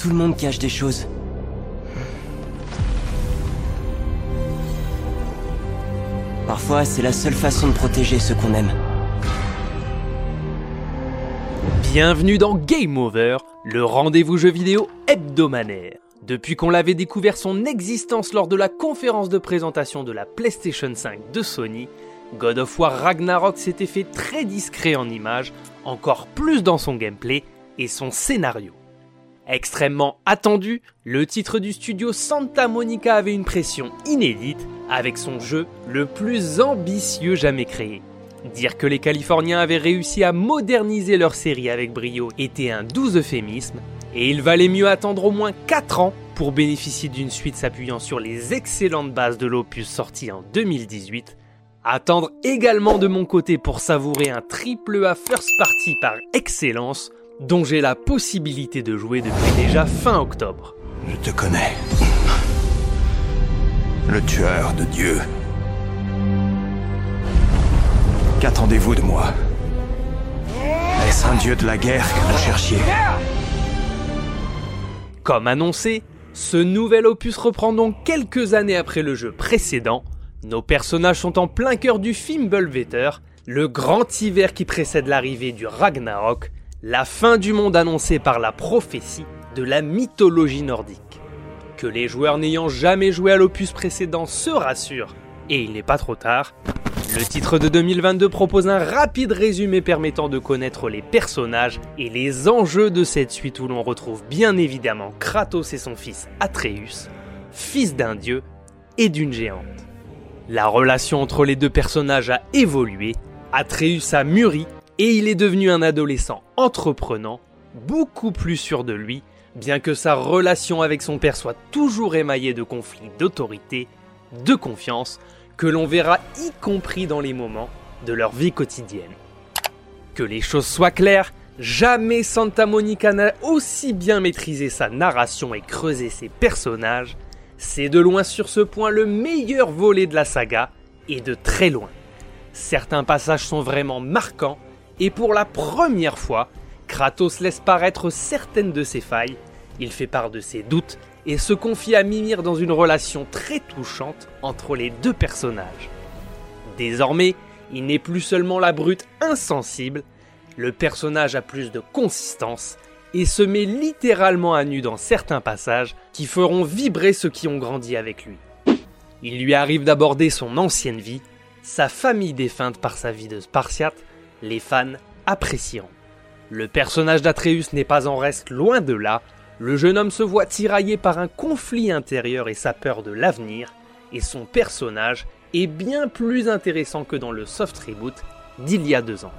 Tout le monde cache des choses. Parfois, c'est la seule façon de protéger ceux qu'on aime. Bienvenue dans Game Over, le rendez-vous jeu vidéo hebdomadaire. Depuis qu'on l'avait découvert son existence lors de la conférence de présentation de la PlayStation 5 de Sony, God of War Ragnarok s'était fait très discret en images, encore plus dans son gameplay et son scénario. Extrêmement attendu, le titre du studio Santa Monica avait une pression inédite avec son jeu le plus ambitieux jamais créé. Dire que les Californiens avaient réussi à moderniser leur série avec brio était un doux euphémisme, et il valait mieux attendre au moins 4 ans pour bénéficier d'une suite s'appuyant sur les excellentes bases de l'opus sorti en 2018. Attendre également de mon côté pour savourer un triple A first party par excellence dont j'ai la possibilité de jouer depuis déjà fin octobre. Je te connais. Le tueur de Dieu. Qu'attendez-vous de moi? Est-ce un dieu de la guerre que vous cherchiez? Comme annoncé, ce nouvel opus reprend donc quelques années après le jeu précédent. Nos personnages sont en plein cœur du film Belveter, le grand hiver qui précède l'arrivée du Ragnarok, la fin du monde annoncée par la prophétie de la mythologie nordique. Que les joueurs n'ayant jamais joué à l'opus précédent se rassurent, et il n'est pas trop tard, le titre de 2022 propose un rapide résumé permettant de connaître les personnages et les enjeux de cette suite où l'on retrouve bien évidemment Kratos et son fils Atreus, fils d'un dieu et d'une géante. La relation entre les deux personnages a évolué, Atreus a mûri et il est devenu un adolescent entreprenant, beaucoup plus sûr de lui, bien que sa relation avec son père soit toujours émaillée de conflits d'autorité, de confiance, que l'on verra y compris dans les moments de leur vie quotidienne. Que les choses soient claires, jamais Santa Monica n'a aussi bien maîtrisé sa narration et creusé ses personnages. C'est de loin sur ce point le meilleur volet de la saga, et de très loin. Certains passages sont vraiment marquants, et pour la première fois, Kratos laisse paraître certaines de ses failles, il fait part de ses doutes et se confie à Mimir dans une relation très touchante entre les deux personnages. Désormais, il n'est plus seulement la brute insensible, le personnage a plus de consistance et se met littéralement à nu dans certains passages qui feront vibrer ceux qui ont grandi avec lui. Il lui arrive d'aborder son ancienne vie, sa famille défunte par sa vie de Spartiate, les fans apprécieront. Le personnage d'Atreus n'est pas en reste loin de là, le jeune homme se voit tiraillé par un conflit intérieur et sa peur de l'avenir, et son personnage est bien plus intéressant que dans le soft reboot d'il y a deux ans.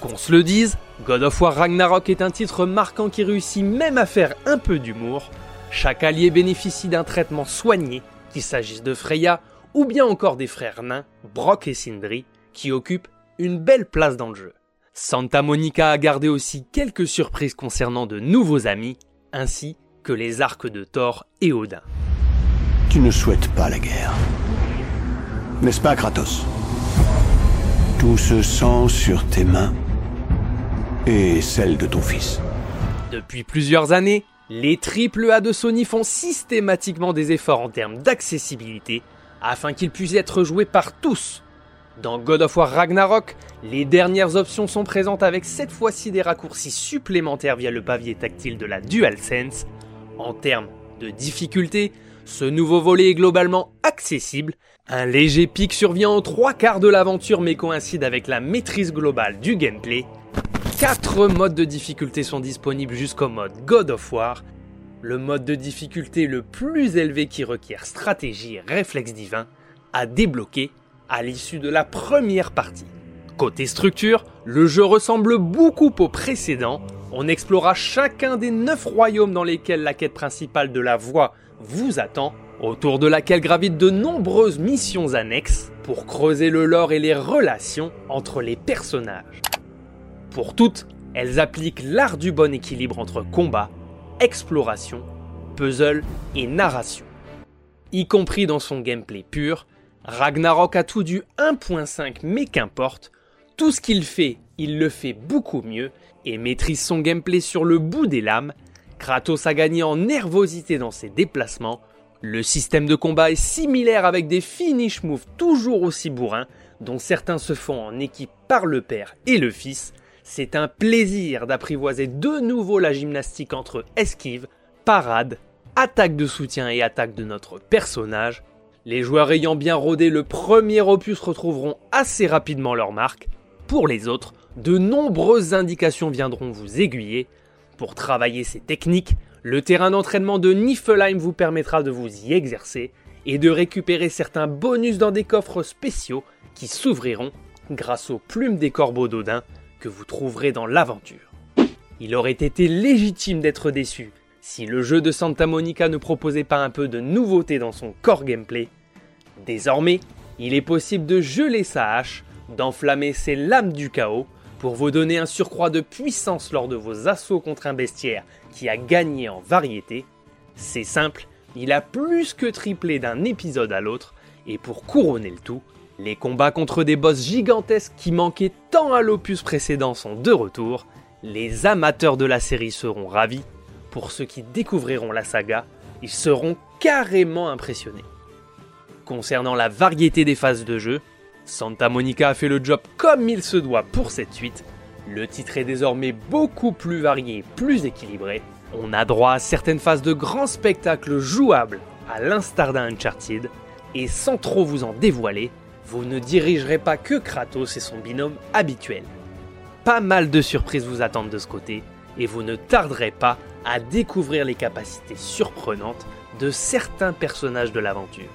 Qu'on se le dise, God of War Ragnarok est un titre marquant qui réussit même à faire un peu d'humour. Chaque allié bénéficie d'un traitement soigné, qu'il s'agisse de Freya ou bien encore des frères nains, Brock et Sindri, qui occupent une belle place dans le jeu. Santa Monica a gardé aussi quelques surprises concernant de nouveaux amis, ainsi que les arcs de Thor et Odin. Tu ne souhaites pas la guerre. N'est-ce pas, Kratos? Tout se sent sur tes mains et celles de ton fils. Depuis plusieurs années, les AAA de Sony font systématiquement des efforts en termes d'accessibilité afin qu'ils puissent être joués par tous. Dans God of War Ragnarok, les dernières options sont présentes avec cette fois-ci des raccourcis supplémentaires via le papier tactile de la DualSense. En termes de difficulté, ce nouveau volet est globalement accessible. Un léger pic survient en trois quarts de l'aventure mais coïncide avec la maîtrise globale du gameplay. Quatre modes de difficulté sont disponibles jusqu'au mode God of War. Le mode de difficulté le plus élevé qui requiert stratégie et réflexe divin à débloquer à l'issue de la première partie. Côté structure, le jeu ressemble beaucoup au précédent. On explora chacun des neuf royaumes dans lesquels la quête principale de la voie vous attend, autour de laquelle gravitent de nombreuses missions annexes pour creuser le lore et les relations entre les personnages. Pour toutes, elles appliquent l'art du bon équilibre entre combat, exploration, puzzle et narration. Y compris dans son gameplay pur, Ragnarok a tout du 1.5 mais qu'importe, tout ce qu'il fait, il le fait beaucoup mieux et maîtrise son gameplay sur le bout des lames, Kratos a gagné en nervosité dans ses déplacements, le système de combat est similaire avec des finish moves toujours aussi bourrins, dont certains se font en équipe par le père et le fils. C'est un plaisir d'apprivoiser de nouveau la gymnastique entre esquive, parade, attaque de soutien et attaque de notre personnage. Les joueurs ayant bien rodé le premier opus retrouveront assez rapidement leur marque. Pour les autres, de nombreuses indications viendront vous aiguiller. Pour travailler ces techniques, le terrain d'entraînement de Niflheim vous permettra de vous y exercer et de récupérer certains bonus dans des coffres spéciaux qui s'ouvriront grâce aux plumes des corbeaux d'Odin que vous trouverez dans l'aventure. Il aurait été légitime d'être déçu si le jeu de Santa Monica ne proposait pas un peu de nouveauté dans son core gameplay. Désormais, il est possible de geler sa hache, d'enflammer ses lames du chaos pour vous donner un surcroît de puissance lors de vos assauts contre un bestiaire qui a gagné en variété. C'est simple, il a plus que triplé d'un épisode à l'autre, et pour couronner le tout, les combats contre des boss gigantesques qui manquaient tant à l'opus précédent sont de retour. Les amateurs de la série seront ravis. Pour ceux qui découvriront la saga, ils seront carrément impressionnés. Concernant la variété des phases de jeu, Santa Monica a fait le job comme il se doit pour cette suite. Le titre est désormais beaucoup plus varié plus équilibré. On a droit à certaines phases de grands spectacles jouables, à l'instar d'un Uncharted, et sans trop vous en dévoiler, vous ne dirigerez pas que Kratos et son binôme habituel. Pas mal de surprises vous attendent de ce côté, et vous ne tarderez pas à découvrir les capacités surprenantes de certains personnages de l'aventure.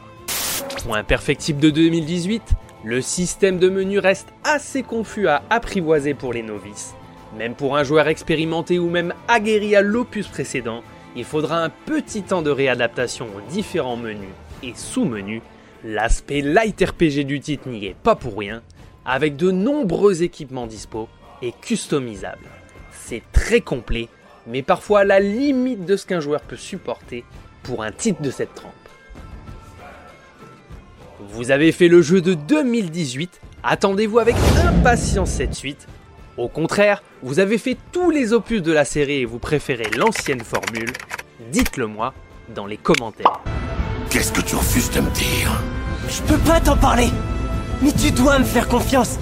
Point perfectible de 2018, le système de menu reste assez confus à apprivoiser pour les novices. Même pour un joueur expérimenté ou même aguerri à l'opus précédent, il faudra un petit temps de réadaptation aux différents menus et sous-menus. L'aspect light RPG du titre n'y est pas pour rien, avec de nombreux équipements dispo et customisables. C'est très complet, mais parfois à la limite de ce qu'un joueur peut supporter pour un titre de cette trempe. Vous avez fait le jeu de 2018, attendez-vous avec impatience cette suite. Au contraire, vous avez fait tous les opus de la série et vous préférez l'ancienne formule. Dites-le moi dans les commentaires. Qu'est-ce que tu refuses de me dire? Je peux pas t'en parler Mais tu dois me faire confiance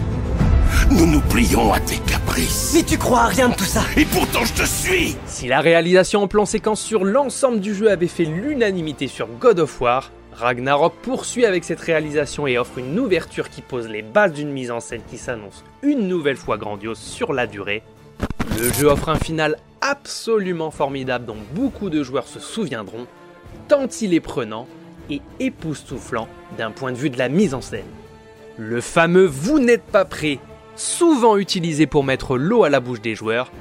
Nous nous plions à tes caprices. Mais tu crois à rien de tout ça Et pourtant je te suis Si la réalisation en plan séquence sur l'ensemble du jeu avait fait l'unanimité sur God of War, Ragnarok poursuit avec cette réalisation et offre une ouverture qui pose les bases d'une mise en scène qui s'annonce une nouvelle fois grandiose sur la durée. Le jeu offre un final absolument formidable dont beaucoup de joueurs se souviendront, tant il est prenant et époustouflant d'un point de vue de la mise en scène. Le fameux Vous n'êtes pas prêt, souvent utilisé pour mettre l'eau à la bouche des joueurs,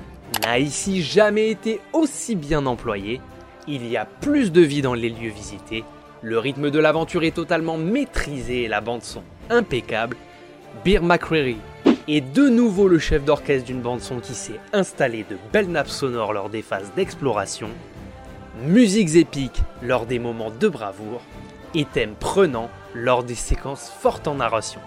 n'a ici jamais été aussi bien employé. Il y a plus de vie dans les lieux visités, le rythme de l'aventure est totalement maîtrisé et la bande son impeccable. Beer McCreary est de nouveau le chef d'orchestre d'une bande son qui s'est installé de belles nappes sonores lors des phases d'exploration, musiques épiques lors des moments de bravoure et thèmes prenants lors des séquences fortes en narration.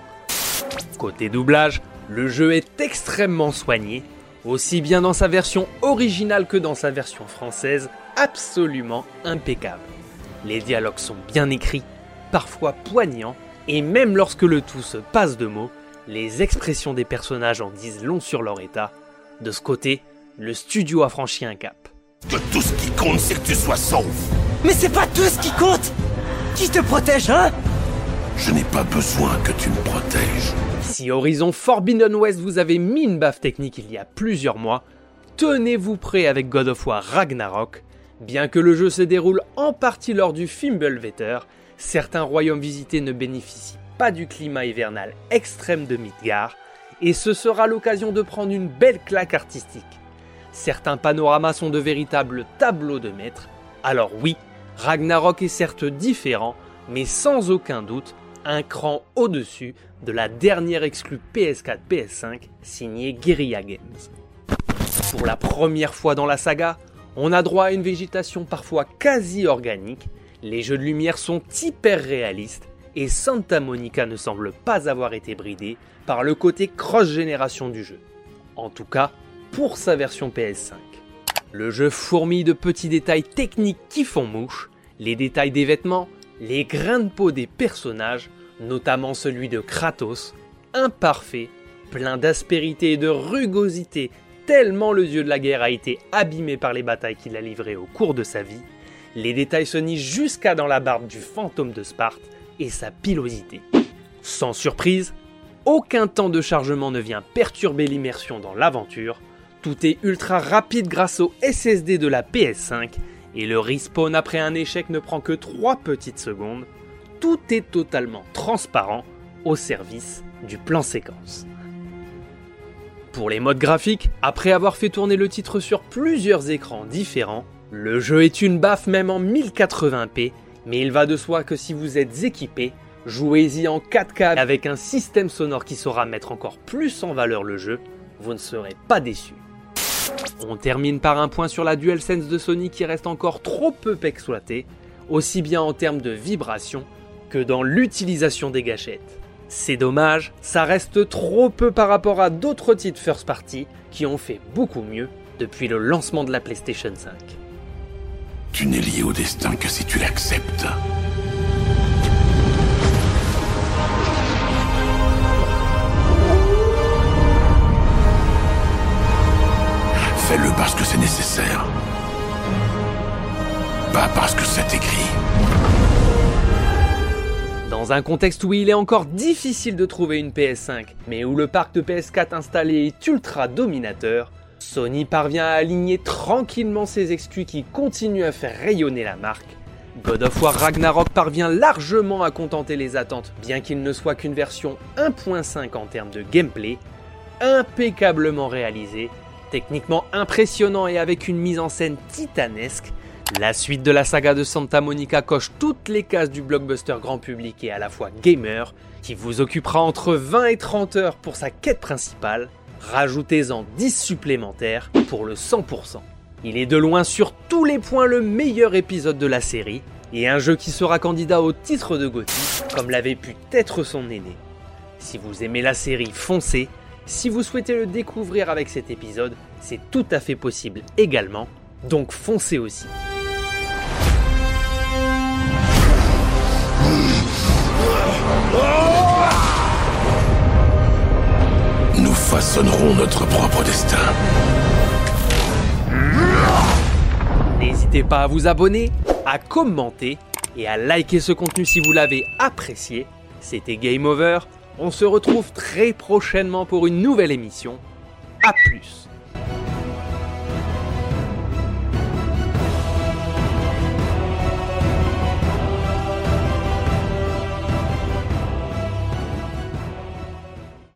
Côté doublage, le jeu est extrêmement soigné, aussi bien dans sa version originale que dans sa version française, absolument impeccable. Les dialogues sont bien écrits, parfois poignants, et même lorsque le tout se passe de mots, les expressions des personnages en disent long sur leur état. De ce côté, le studio a franchi un cap. Que tout ce qui compte, c'est que tu sois sauf. Mais c'est pas tout ce qui compte Qui te protège, hein? Je n'ai pas besoin que tu me protèges. Si Horizon Forbidden West vous avait mis une baffe technique il y a plusieurs mois, tenez-vous prêt avec God of War Ragnarok. Bien que le jeu se déroule en partie lors du Fimbulveter, certains royaumes visités ne bénéficient pas du climat hivernal extrême de Midgar, et ce sera l'occasion de prendre une belle claque artistique. Certains panoramas sont de véritables tableaux de maître, alors oui, Ragnarok est certes différent, mais sans aucun doute un cran au-dessus de la dernière exclue PS4-PS5 signée Guerrilla Games. Pour la première fois dans la saga, on a droit à une végétation parfois quasi organique, les jeux de lumière sont hyper réalistes et Santa Monica ne semble pas avoir été bridé par le côté cross-génération du jeu. En tout cas, pour sa version PS5. Le jeu fourmille de petits détails techniques qui font mouche, les détails des vêtements, les grains de peau des personnages, notamment celui de Kratos, imparfait, plein d'aspérité et de rugosité, tellement le dieu de la guerre a été abîmé par les batailles qu'il a livrées au cours de sa vie, les détails se nient jusqu'à dans la barbe du fantôme de Sparte et sa pilosité. Sans surprise, aucun temps de chargement ne vient perturber l'immersion dans l'aventure, tout est ultra rapide grâce au SSD de la PS5 et le respawn après un échec ne prend que 3 petites secondes, tout est totalement transparent au service du plan séquence. Pour les modes graphiques, après avoir fait tourner le titre sur plusieurs écrans différents, le jeu est une baffe même en 1080p, mais il va de soi que si vous êtes équipé, jouez-y en 4K avec un système sonore qui saura mettre encore plus en valeur le jeu, vous ne serez pas déçus. On termine par un point sur la DualSense de Sony qui reste encore trop peu exploitée, aussi bien en termes de vibration que dans l'utilisation des gâchettes. C'est dommage, ça reste trop peu par rapport à d'autres titres first party qui ont fait beaucoup mieux depuis le lancement de la PlayStation 5. Tu n'es lié au destin que si tu l'acceptes. Parce que c'est nécessaire. Pas parce que c'est écrit. Dans un contexte où il est encore difficile de trouver une PS5, mais où le parc de PS4 installé est ultra dominateur, Sony parvient à aligner tranquillement ses exclus qui continuent à faire rayonner la marque. God of War Ragnarok parvient largement à contenter les attentes, bien qu'il ne soit qu'une version 1.5 en termes de gameplay, impeccablement réalisée, techniquement impressionnant et avec une mise en scène titanesque. La suite de la saga de Santa Monica coche toutes les cases du blockbuster grand public et à la fois gamer, qui vous occupera entre 20 et 30 heures pour sa quête principale, rajoutez-en 10 supplémentaires pour le 100%. Il est de loin sur tous les points le meilleur épisode de la série, et un jeu qui sera candidat au titre de Gotti, comme l'avait pu être son aîné. Si vous aimez la série, foncez. Si vous souhaitez le découvrir avec cet épisode, c'est tout à fait possible également, donc foncez aussi. Nous façonnerons notre propre destin. N'hésitez pas à vous abonner, à commenter et à liker ce contenu si vous l'avez apprécié. C'était Game Over. On se retrouve très prochainement pour une nouvelle émission. A plus